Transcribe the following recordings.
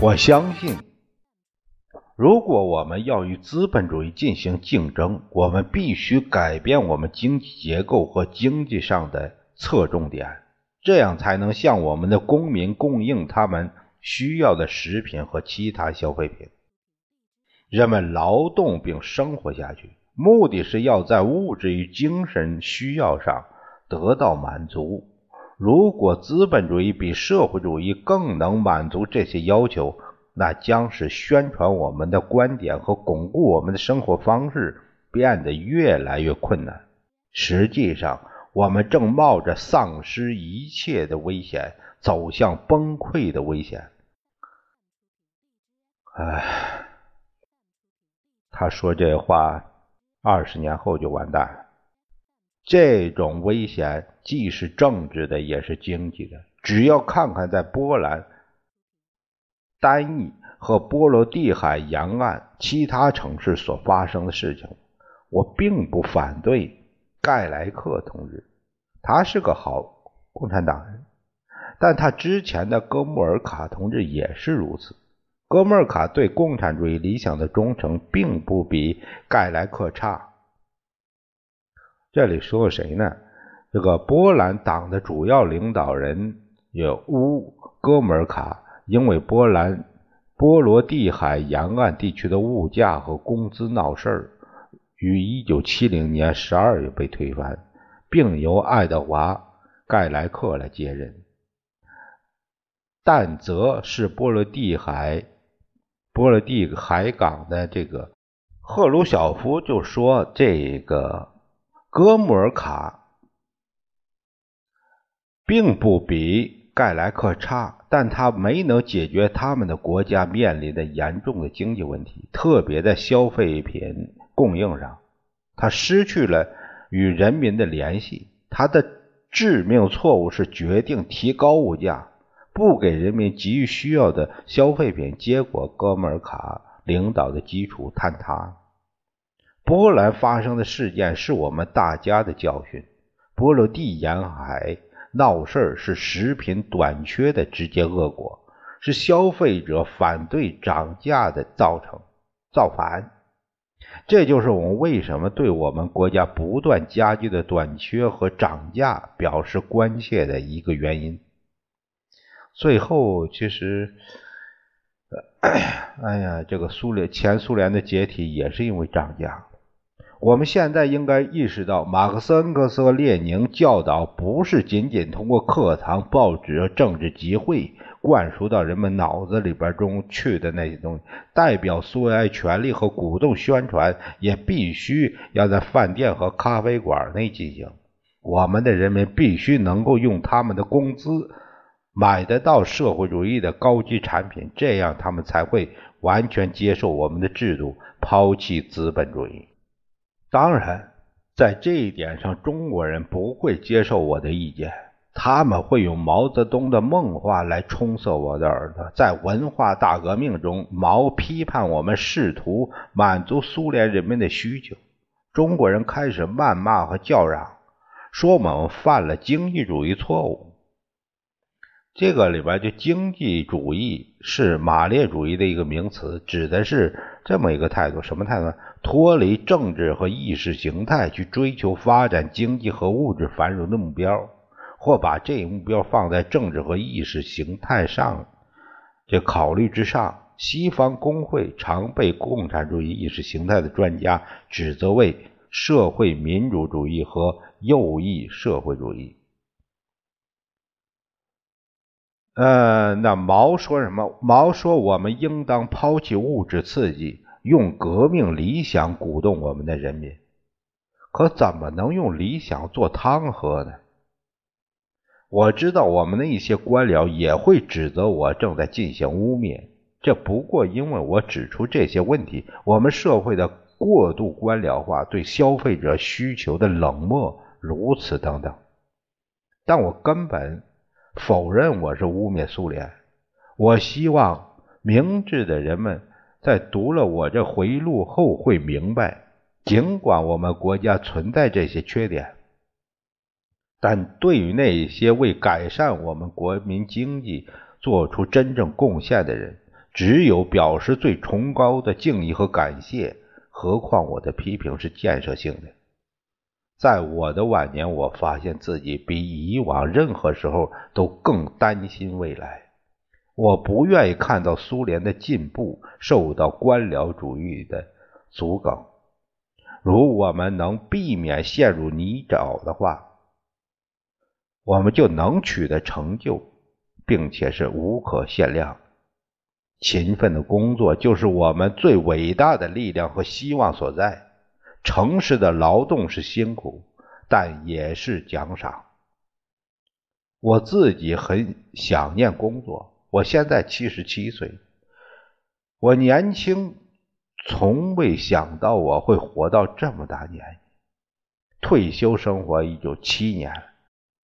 我相信，如果我们要与资本主义进行竞争，我们必须改变我们经济结构和经济上的侧重点，这样才能向我们的公民供应他们需要的食品和其他消费品。人们劳动并生活下去，目的是要在物质与精神需要上得到满足。如果资本主义比社会主义更能满足这些要求，那将使宣传我们的观点和巩固我们的生活方式变得越来越困难。实际上，我们正冒着丧失一切的危险，走向崩溃的危险。唉，他说这话，二十年后就完蛋了。这种危险既是政治的，也是经济的。只要看看在波兰、丹尼和波罗的海沿岸其他城市所发生的事情，我并不反对盖莱克同志，他是个好共产党人。但他之前的戈穆尔卡同志也是如此。戈穆尔卡对共产主义理想的忠诚，并不比盖莱克差。这里说谁呢？这个波兰党的主要领导人有乌戈姆尔卡，因为波兰波罗的海沿岸地区的物价和工资闹事儿，于一九七零年十二月被推翻，并由爱德华盖莱克来接任。但则是波罗的海波罗的海港的这个赫鲁晓夫就说这个。戈穆尔卡并不比盖莱克差，但他没能解决他们的国家面临的严重的经济问题，特别在消费品供应上，他失去了与人民的联系。他的致命错误是决定提高物价，不给人民急需要的消费品，结果戈穆尔卡领导的基础坍塌。波兰发生的事件是我们大家的教训。波罗的沿海闹事儿是食品短缺的直接恶果，是消费者反对涨价的造成造反。这就是我们为什么对我们国家不断加剧的短缺和涨价表示关切的一个原因。最后，其实，哎呀，这个苏联前苏联的解体也是因为涨价。我们现在应该意识到，马克思、恩格斯和列宁教导不是仅仅通过课堂、报纸和政治集会灌输到人们脑子里边中去的那些东西，代表苏维埃权力和鼓动宣传，也必须要在饭店和咖啡馆内进行。我们的人民必须能够用他们的工资买得到社会主义的高级产品，这样他们才会完全接受我们的制度，抛弃资本主义。当然，在这一点上，中国人不会接受我的意见。他们会用毛泽东的梦话来充塞我的耳朵。在文化大革命中，毛批判我们试图满足苏联人民的需求。中国人开始谩骂和叫嚷，说我们犯了经济主义错误。这个里边就经济主义是马列主义的一个名词，指的是这么一个态度，什么态度？脱离政治和意识形态去追求发展经济和物质繁荣的目标，或把这一目标放在政治和意识形态上这考虑之上。西方工会常被共产主义意识形态的专家指责为社会民主主义和右翼社会主义。呃，那毛说什么？毛说我们应当抛弃物质刺激，用革命理想鼓动我们的人民。可怎么能用理想做汤喝呢？我知道我们的一些官僚也会指责我正在进行污蔑，这不过因为我指出这些问题：我们社会的过度官僚化，对消费者需求的冷漠，如此等等。但我根本否认我是污蔑苏联。我希望明智的人们在读了我这回忆录后会明白，尽管我们国家存在这些缺点，但对于那些为改善我们国民经济做出真正贡献的人，只有表示最崇高的敬意和感谢。何况我的批评是建设性的。在我的晚年，我发现自己比以往任何时候都更担心未来。我不愿意看到苏联的进步受到官僚主义的阻梗。如我们能避免陷入泥沼的话，我们就能取得成就，并且是无可限量。勤奋的工作就是我们最伟大的力量和希望所在。城市的劳动是辛苦，但也是奖赏。我自己很想念工作。我现在七十七岁，我年轻，从未想到我会活到这么大年纪。退休生活已有七年，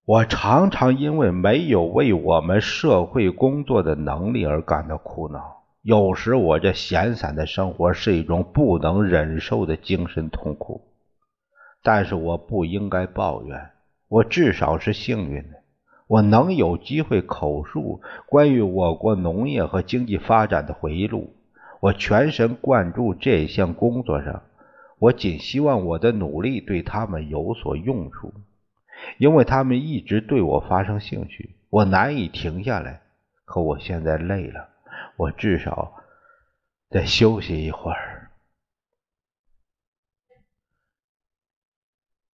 我常常因为没有为我们社会工作的能力而感到苦恼。有时我这闲散的生活是一种不能忍受的精神痛苦，但是我不应该抱怨，我至少是幸运的。我能有机会口述关于我国农业和经济发展的回忆录，我全神贯注这项工作上。我仅希望我的努力对他们有所用处，因为他们一直对我发生兴趣。我难以停下来，可我现在累了，我至少得休息一会儿。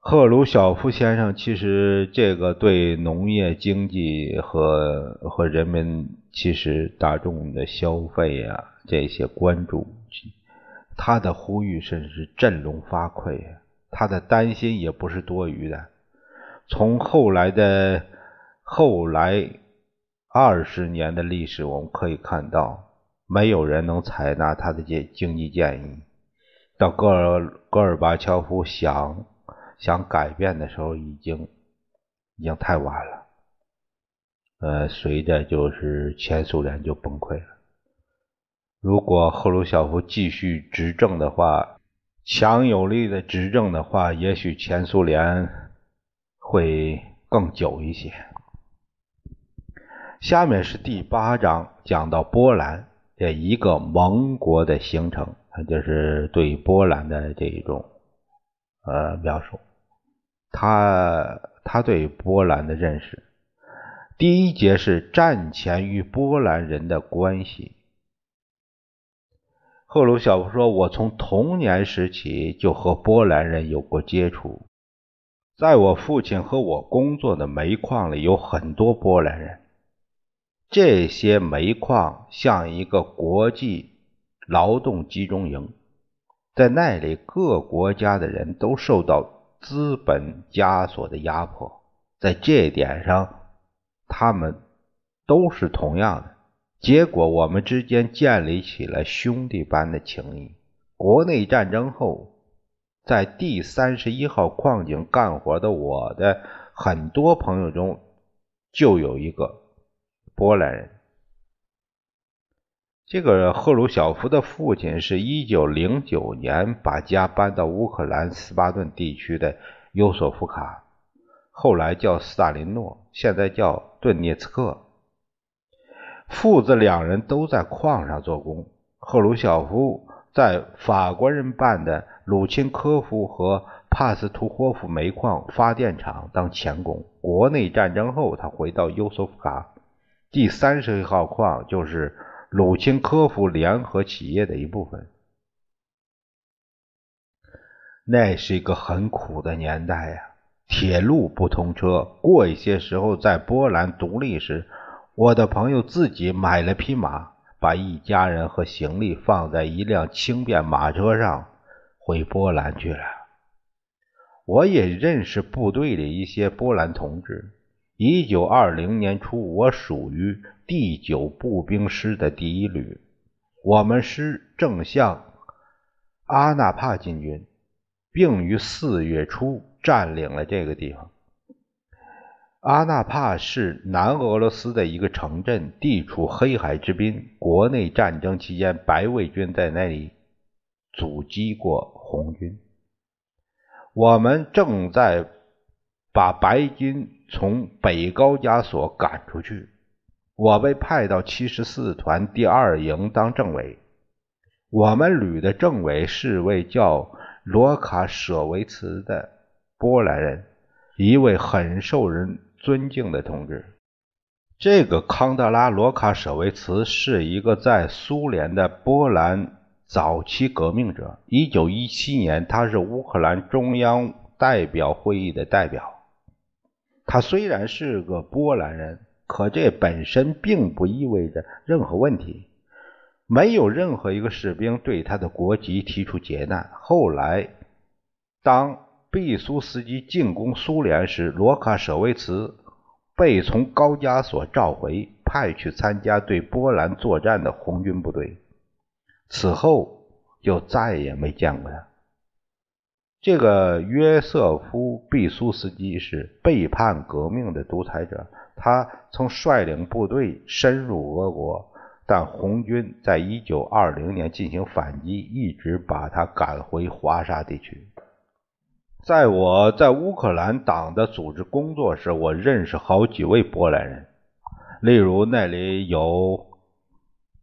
赫鲁晓夫先生，其实这个对农业经济和和人们其实大众的消费啊这些关注，他的呼吁甚至是振聋发聩，他的担心也不是多余的。从后来的后来二十年的历史，我们可以看到，没有人能采纳他的这经济建议。到戈尔戈尔巴乔夫想。想改变的时候，已经已经太晚了。呃，随着就是前苏联就崩溃了。如果赫鲁晓夫继续执政的话，强有力的执政的话，也许前苏联会更久一些。下面是第八章，讲到波兰这一个盟国的形成，就是对波兰的这一种呃描述。他他对波兰的认识，第一节是战前与波兰人的关系。赫鲁晓夫说：“我从童年时起就和波兰人有过接触，在我父亲和我工作的煤矿里有很多波兰人。这些煤矿像一个国际劳动集中营，在那里各国家的人都受到。”资本枷锁的压迫，在这点上，他们都是同样的。结果，我们之间建立起了兄弟般的情谊。国内战争后，在第三十一号矿井干活的我的很多朋友中，就有一个波兰人。这个赫鲁晓夫的父亲是一九零九年把家搬到乌克兰斯巴顿地区的尤索夫卡，后来叫斯大林诺，现在叫顿涅茨克。父子两人都在矿上做工。赫鲁晓夫在法国人办的鲁钦科夫和帕斯图霍夫煤矿发电厂当钳工。国内战争后，他回到尤索夫卡，第三十一号矿就是。鲁钦科夫联合企业的一部分。那是一个很苦的年代呀，铁路不通车。过一些时候，在波兰独立时，我的朋友自己买了匹马，把一家人和行李放在一辆轻便马车上，回波兰去了。我也认识部队里一些波兰同志。一九二零年初，我属于第九步兵师的第一旅，我们师正向阿纳帕进军，并于四月初占领了这个地方。阿纳帕是南俄罗斯的一个城镇，地处黑海之滨。国内战争期间，白卫军在那里阻击过红军。我们正在把白军。从北高加索赶出去，我被派到七十四团第二营当政委。我们旅的政委是位叫罗卡舍维茨的波兰人，一位很受人尊敬的同志。这个康德拉罗卡舍维茨是一个在苏联的波兰早期革命者。一九一七年，他是乌克兰中央代表会议的代表。他虽然是个波兰人，可这本身并不意味着任何问题。没有任何一个士兵对他的国籍提出劫难。后来，当毕苏斯基进攻苏联时，罗卡舍维茨被从高加索召回，派去参加对波兰作战的红军部队。此后就再也没见过他。这个约瑟夫·毕苏斯基是背叛革命的独裁者，他曾率领部队深入俄国，但红军在一九二零年进行反击，一直把他赶回华沙地区。在我在乌克兰党的组织工作时，我认识好几位波兰人，例如那里有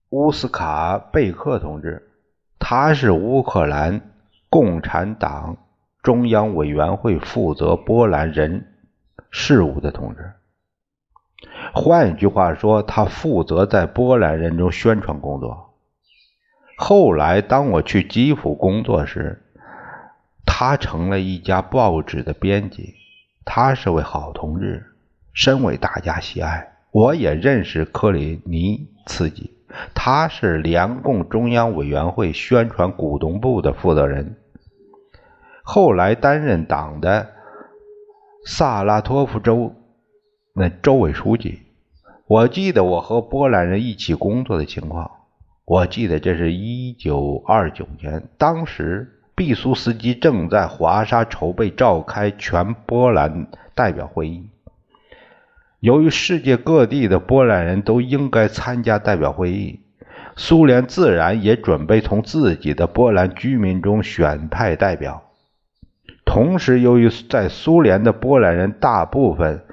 乌斯卡贝克同志，他是乌克兰共产党。中央委员会负责波兰人事务的同志，换一句话说，他负责在波兰人中宣传工作。后来，当我去基辅工作时，他成了一家报纸的编辑。他是位好同志，深为大家喜爱。我也认识克里尼茨基，他是联共中央委员会宣传股东部的负责人。后来担任党的萨拉托夫州那州委书记。我记得我和波兰人一起工作的情况。我记得这是一九二九年，当时毕苏斯基正在华沙筹备召开全波兰代表会议。由于世界各地的波兰人都应该参加代表会议，苏联自然也准备从自己的波兰居民中选派代表。同时，由于在苏联的波兰人大部分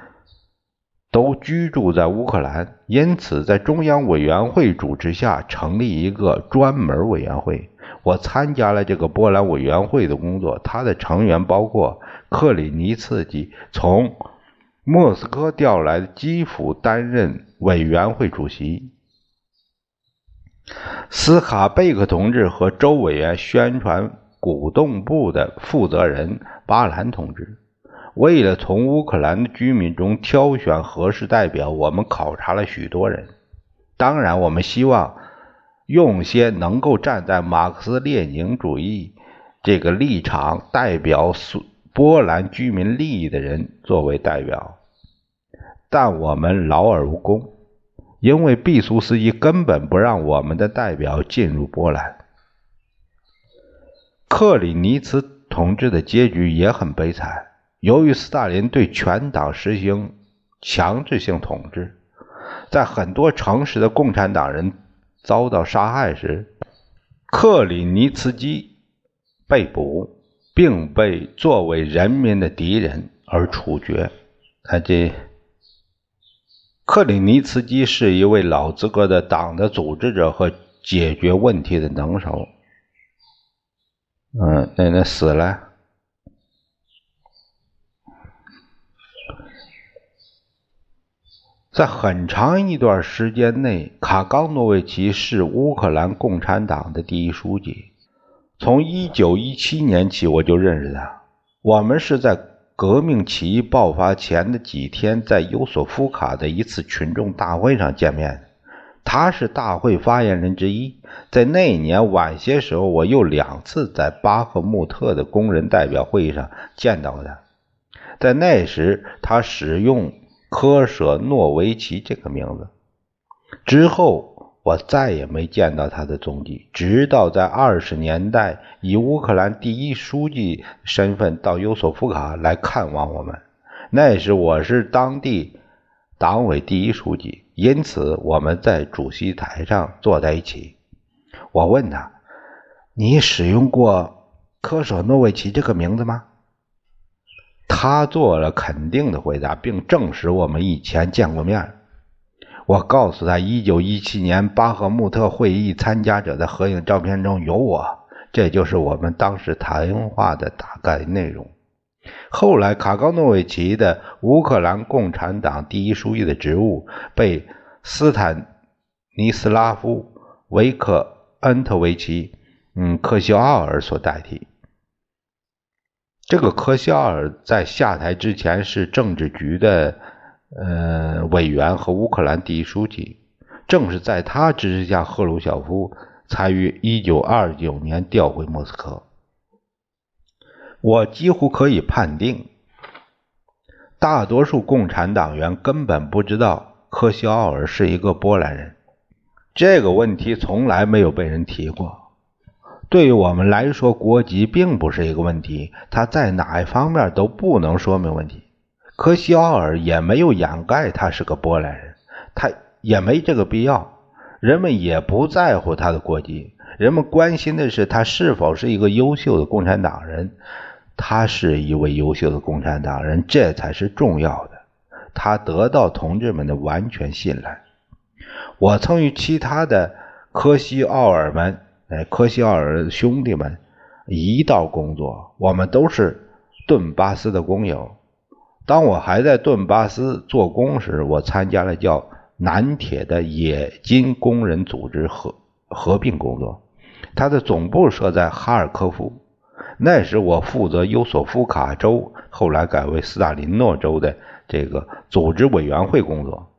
都居住在乌克兰，因此在中央委员会主持下成立一个专门委员会。我参加了这个波兰委员会的工作，它的成员包括克里尼茨基从莫斯科调来的基辅担任委员会主席，斯卡贝克同志和周委员宣传。鼓动部的负责人巴兰同志，为了从乌克兰的居民中挑选合适代表，我们考察了许多人。当然，我们希望用些能够站在马克思列宁主义这个立场代表苏波兰居民利益的人作为代表，但我们劳而无功，因为毕苏斯基根本不让我们的代表进入波兰。克里尼茨同志的结局也很悲惨。由于斯大林对全党实行强制性统治，在很多城市的共产党人遭到杀害时，克里尼茨基被捕，并被作为人民的敌人而处决。他这克里尼茨基是一位老资格的党的组织者和解决问题的能手。嗯，那那死了。在很长一段时间内，卡冈诺维奇是乌克兰共产党的第一书记。从一九一七年起，我就认识他。我们是在革命起义爆发前的几天，在尤索夫卡的一次群众大会上见面的。他是大会发言人之一。在那年晚些时候，我又两次在巴赫穆特的工人代表会议上见到他。在那时，他使用科舍诺维奇这个名字。之后，我再也没见到他的踪迹，直到在二十年代以乌克兰第一书记身份到尤索夫卡来看望我们。那时我是当地党委第一书记，因此我们在主席台上坐在一起。我问他：“你使用过科舍诺维奇这个名字吗？”他做了肯定的回答，并证实我们以前见过面。我告诉他，1917年巴赫穆特会议参加者的合影照片中有我，这就是我们当时谈话的大概内容。后来，卡高诺维奇的乌克兰共产党第一书记的职务被斯坦尼斯拉夫·维克恩特维奇·嗯科西奥尔所代替。这个科西奥尔在下台之前是政治局的呃委员和乌克兰第一书记。正是在他支持下，赫鲁晓夫才于1929年调回莫斯科。我几乎可以判定，大多数共产党员根本不知道科西奥尔是一个波兰人。这个问题从来没有被人提过。对于我们来说，国籍并不是一个问题，他在哪一方面都不能说明问题。科西奥尔也没有掩盖他是个波兰人，他也没这个必要。人们也不在乎他的国籍，人们关心的是他是否是一个优秀的共产党人。他是一位优秀的共产党人，这才是重要的。他得到同志们的完全信赖。我曾与其他的科西奥尔们，哎，科西奥尔兄弟们一道工作，我们都是顿巴斯的工友。当我还在顿巴斯做工时，我参加了叫南铁的冶金工人组织合合并工作，它的总部设在哈尔科夫。那时我负责尤索夫卡州，后来改为斯大林诺州的这个组织委员会工作。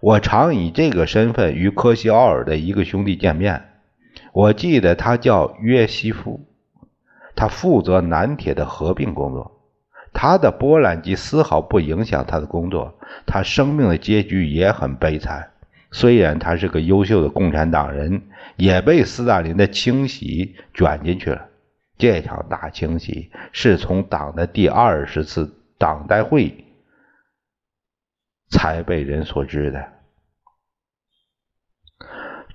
我常以这个身份与科西奥尔的一个兄弟见面。我记得他叫约西夫，他负责南铁的合并工作。他的波兰籍丝毫不影响他的工作。他生命的结局也很悲惨。虽然他是个优秀的共产党人，也被斯大林的清洗卷进去了。这场大清洗是从党的第二十次党代会才被人所知的。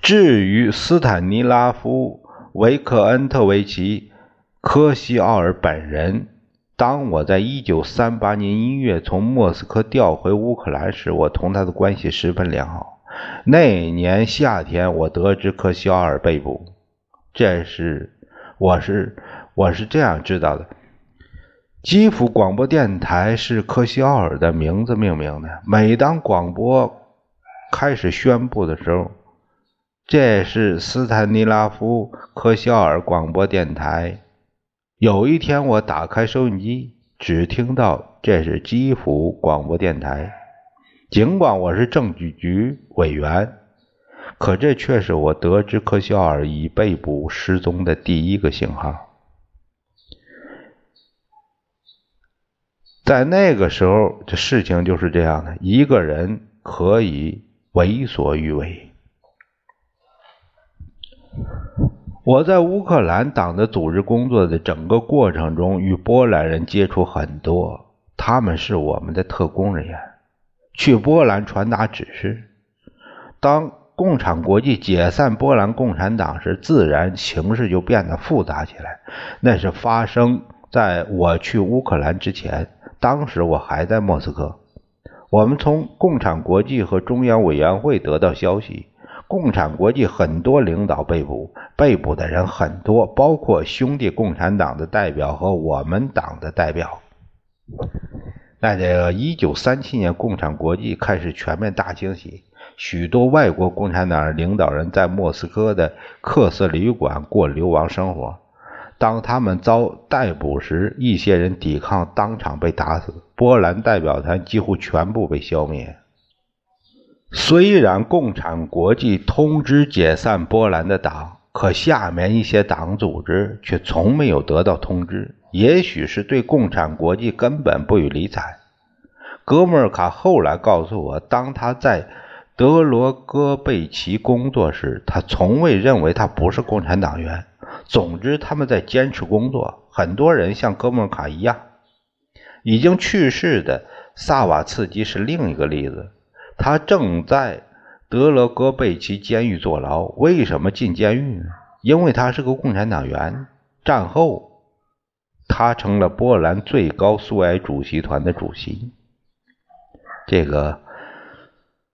至于斯坦尼拉夫·维克恩特维奇·科西奥尔本人，当我在一九三八年一月从莫斯科调回乌克兰时，我同他的关系十分良好。那年夏天，我得知科西奥尔被捕，这是。我是我是这样知道的，基辅广播电台是科西奥尔的名字命名的。每当广播开始宣布的时候，这是斯坦尼拉夫科西奥尔广播电台。有一天我打开收音机，只听到这是基辅广播电台，尽管我是政治局委员。可这却是我得知科肖尔已被捕失踪的第一个信号。在那个时候，这事情就是这样的：一个人可以为所欲为。我在乌克兰党的组织工作的整个过程中，与波兰人接触很多，他们是我们的特工人员，去波兰传达指示。当共产国际解散波兰共产党时，自然形势就变得复杂起来。那是发生在我去乌克兰之前，当时我还在莫斯科。我们从共产国际和中央委员会得到消息，共产国际很多领导被捕，被捕的人很多，包括兄弟共产党的代表和我们党的代表。那这个一九三七年，共产国际开始全面大清洗。许多外国共产党领导人在莫斯科的客色旅馆过流亡生活。当他们遭逮捕时，一些人抵抗，当场被打死。波兰代表团几乎全部被消灭。虽然共产国际通知解散波兰的党，可下面一些党组织却从没有得到通知。也许是对共产国际根本不予理睬。格莫尔卡后来告诉我，当他在德罗戈贝奇工作时，他从未认为他不是共产党员。总之，他们在坚持工作。很多人像哥莫卡一样。已经去世的萨瓦茨基是另一个例子。他正在德罗戈贝奇监狱坐牢。为什么进监狱呢？因为他是个共产党员。战后，他成了波兰最高苏维埃主席团的主席。这个。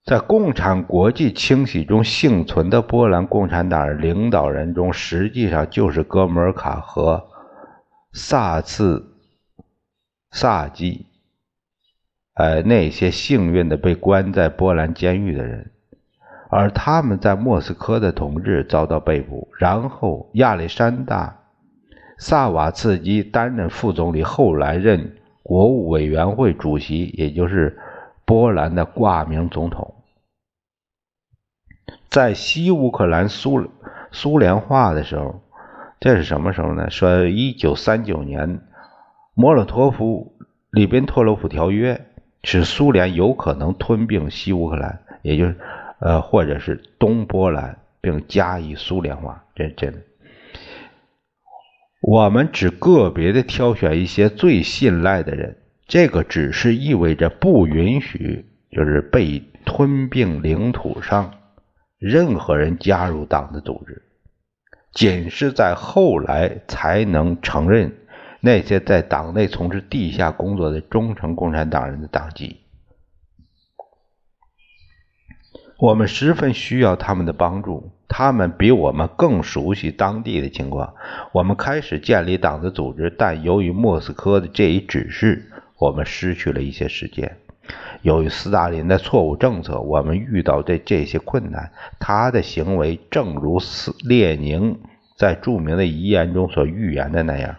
在共产国际清洗中幸存的波兰共产党领导人中，实际上就是哥莫尔卡和萨茨萨基，呃，那些幸运的被关在波兰监狱的人，而他们在莫斯科的同志遭到被捕，然后亚历山大萨瓦茨基担任副总理，后来任国务委员会主席，也就是波兰的挂名总统。在西乌克兰苏苏联化的时候，这是什么时候呢？说一九三九年，莫洛托夫里宾托洛夫条约使苏联有可能吞并西乌克兰，也就是呃，或者是东波兰，并加以苏联化。这真，我们只个别的挑选一些最信赖的人，这个只是意味着不允许，就是被吞并领土上。任何人加入党的组织，仅是在后来才能承认那些在党内从事地下工作的忠诚共产党人的党籍。我们十分需要他们的帮助，他们比我们更熟悉当地的情况。我们开始建立党的组织，但由于莫斯科的这一指示，我们失去了一些时间。由于斯大林的错误政策，我们遇到的这些困难。他的行为正如斯列宁在著名的遗言中所预言的那样。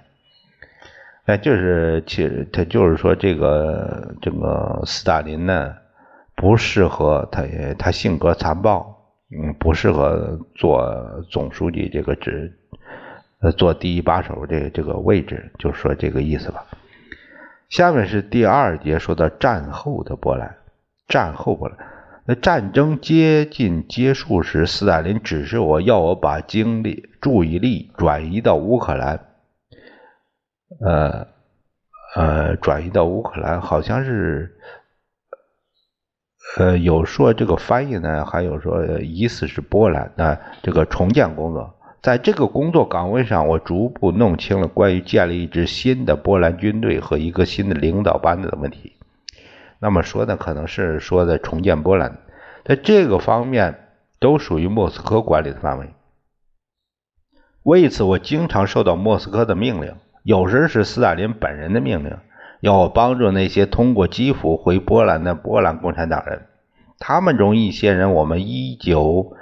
哎，就是其实他就是说，这个这个斯大林呢，不适合他，他性格残暴，嗯，不适合做总书记这个职，呃，做第一把手这这个位置，就说这个意思吧。下面是第二节，说到战后的波兰。战后波兰，那战争接近结束时，斯大林指示我要我把精力、注意力转移到乌克兰。呃呃，转移到乌克兰，好像是呃有说这个翻译呢，还有说疑似是波兰的这个重建工作。在这个工作岗位上，我逐步弄清了关于建立一支新的波兰军队和一个新的领导班子的问题。那么说的可能是说的重建波兰，在这个方面都属于莫斯科管理的范围。为此，我经常受到莫斯科的命令，有时是斯大林本人的命令，要我帮助那些通过基辅回波兰的波兰共产党人。他们中一些人，我们一九。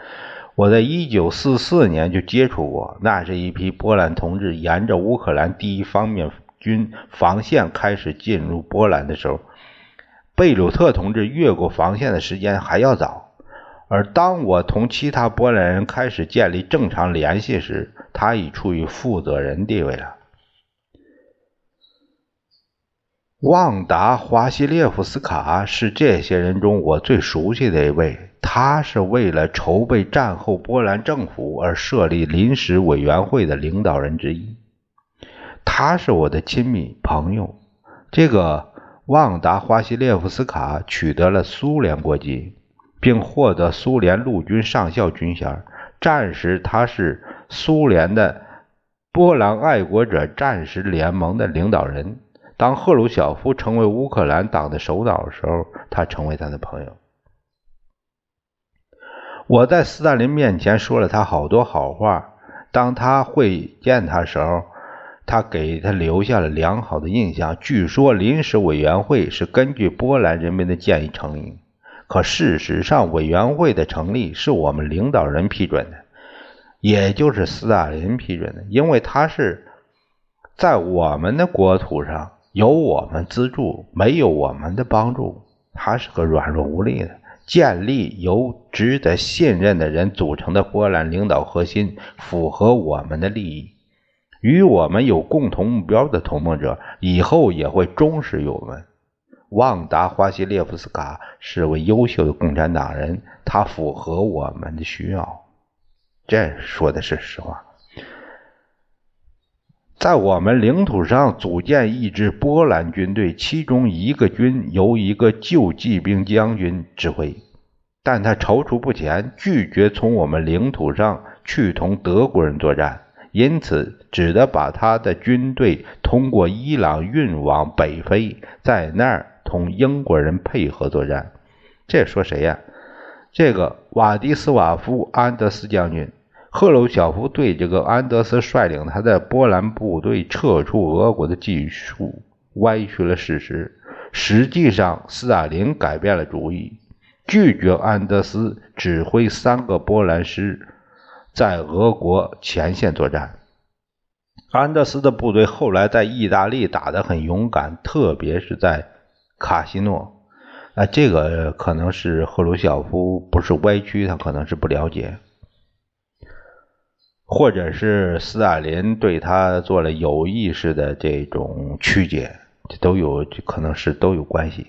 我在一九四四年就接触过，那是一批波兰同志沿着乌克兰第一方面军防线开始进入波兰的时候，贝鲁特同志越过防线的时间还要早。而当我同其他波兰人开始建立正常联系时，他已处于负责人地位了。旺达·华西列夫斯卡是这些人中我最熟悉的一位。他是为了筹备战后波兰政府而设立临时委员会的领导人之一。他是我的亲密朋友。这个旺达·华西列夫斯卡取得了苏联国籍，并获得苏联陆军上校军衔。战时，他是苏联的波兰爱国者战时联盟的领导人。当赫鲁晓夫成为乌克兰党的首脑的时候，他成为他的朋友。我在斯大林面前说了他好多好话。当他会见他时候，他给他留下了良好的印象。据说临时委员会是根据波兰人民的建议成立，可事实上，委员会的成立是我们领导人批准的，也就是斯大林批准的，因为他是在我们的国土上有我们资助，没有我们的帮助，他是个软弱无力的。建立由值得信任的人组成的波兰领导核心，符合我们的利益。与我们有共同目标的同盟者，以后也会忠实于我们。旺达·华西列夫斯卡是位优秀的共产党人，他符合我们的需要。这说的是实话。在我们领土上组建一支波兰军队，其中一个军由一个旧骑兵将军指挥，但他踌躇不前，拒绝从我们领土上去同德国人作战，因此只得把他的军队通过伊朗运往北非，在那儿同英国人配合作战。这说谁呀？这个瓦迪斯瓦夫·安德斯将军。赫鲁晓夫对这个安德斯率领他的波兰部队撤出俄国的技术歪曲了事实。实际上，斯大林改变了主意，拒绝安德斯指挥三个波兰师在俄国前线作战。安德斯的部队后来在意大利打得很勇敢，特别是在卡西诺。啊，这个可能是赫鲁晓夫不是歪曲，他可能是不了解。或者是斯大林对他做了有意识的这种曲解，这都有可能是都有关系。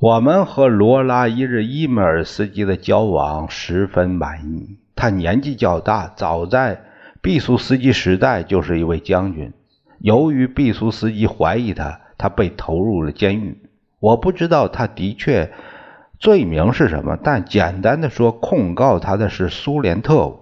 我们和罗拉伊日伊梅尔斯基的交往十分满意。他年纪较大，早在毕苏斯基时代就是一位将军。由于毕苏斯基怀疑他，他被投入了监狱。我不知道他的确罪名是什么，但简单的说，控告他的是苏联特务。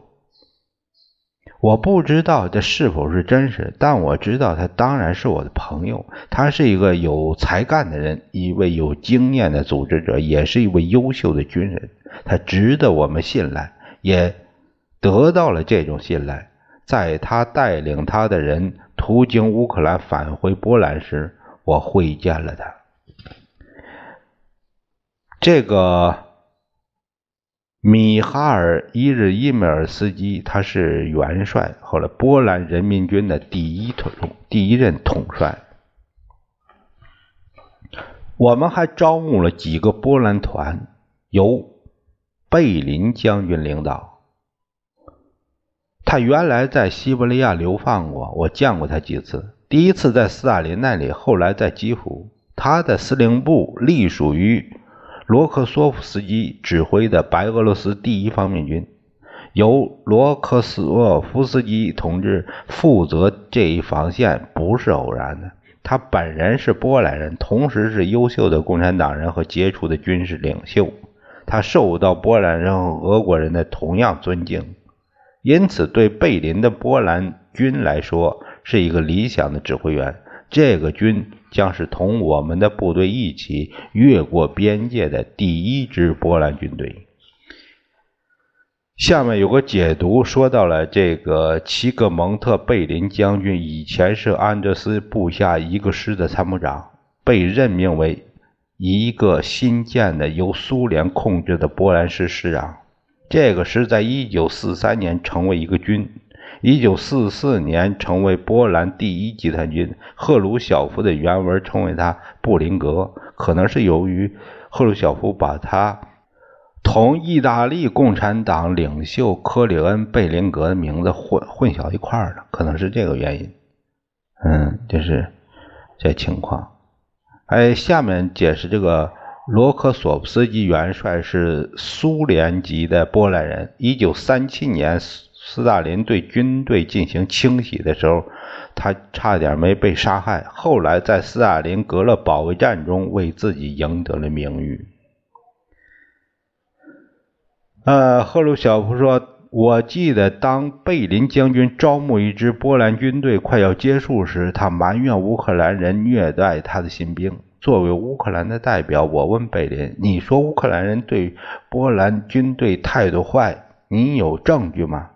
我不知道这是否是真实，但我知道他当然是我的朋友。他是一个有才干的人，一位有经验的组织者，也是一位优秀的军人。他值得我们信赖，也得到了这种信赖。在他带领他的人途经乌克兰返回波兰时，我会见了他。这个。米哈尔伊日伊梅尔斯基，他是元帅，后来波兰人民军的第一统第一任统帅。我们还招募了几个波兰团，由贝林将军领导。他原来在西伯利亚流放过，我见过他几次。第一次在斯大林那里，后来在基辅。他的司令部隶属于。罗克索夫斯基指挥的白俄罗斯第一方面军，由罗克索夫斯基同志负责这一防线，不是偶然的。他本人是波兰人，同时是优秀的共产党人和杰出的军事领袖。他受到波兰人和俄国人的同样尊敬，因此对贝林的波兰军来说是一个理想的指挥员。这个军将是同我们的部队一起越过边界的第一支波兰军队。下面有个解读，说到了这个齐格蒙特·贝林将军以前是安德斯部下一个师的参谋长，被任命为一个新建的由苏联控制的波兰师师长。这个师在1943年成为一个军。一九四四年成为波兰第一集团军，赫鲁晓夫的原文称为他布林格，可能是由于赫鲁晓夫把他同意大利共产党领袖科里恩·贝林格的名字混混淆一块了，可能是这个原因。嗯，就是这情况。哎，下面解释这个罗科索夫斯基元帅是苏联籍的波兰人，一九三七年。斯大林对军队进行清洗的时候，他差点没被杀害。后来在斯大林格勒保卫战中，为自己赢得了名誉。呃，赫鲁晓夫说：“我记得当贝林将军招募一支波兰军队快要结束时，他埋怨乌克兰人虐待他的新兵。作为乌克兰的代表，我问贝林：‘你说乌克兰人对波兰军队态度坏，你有证据吗？’”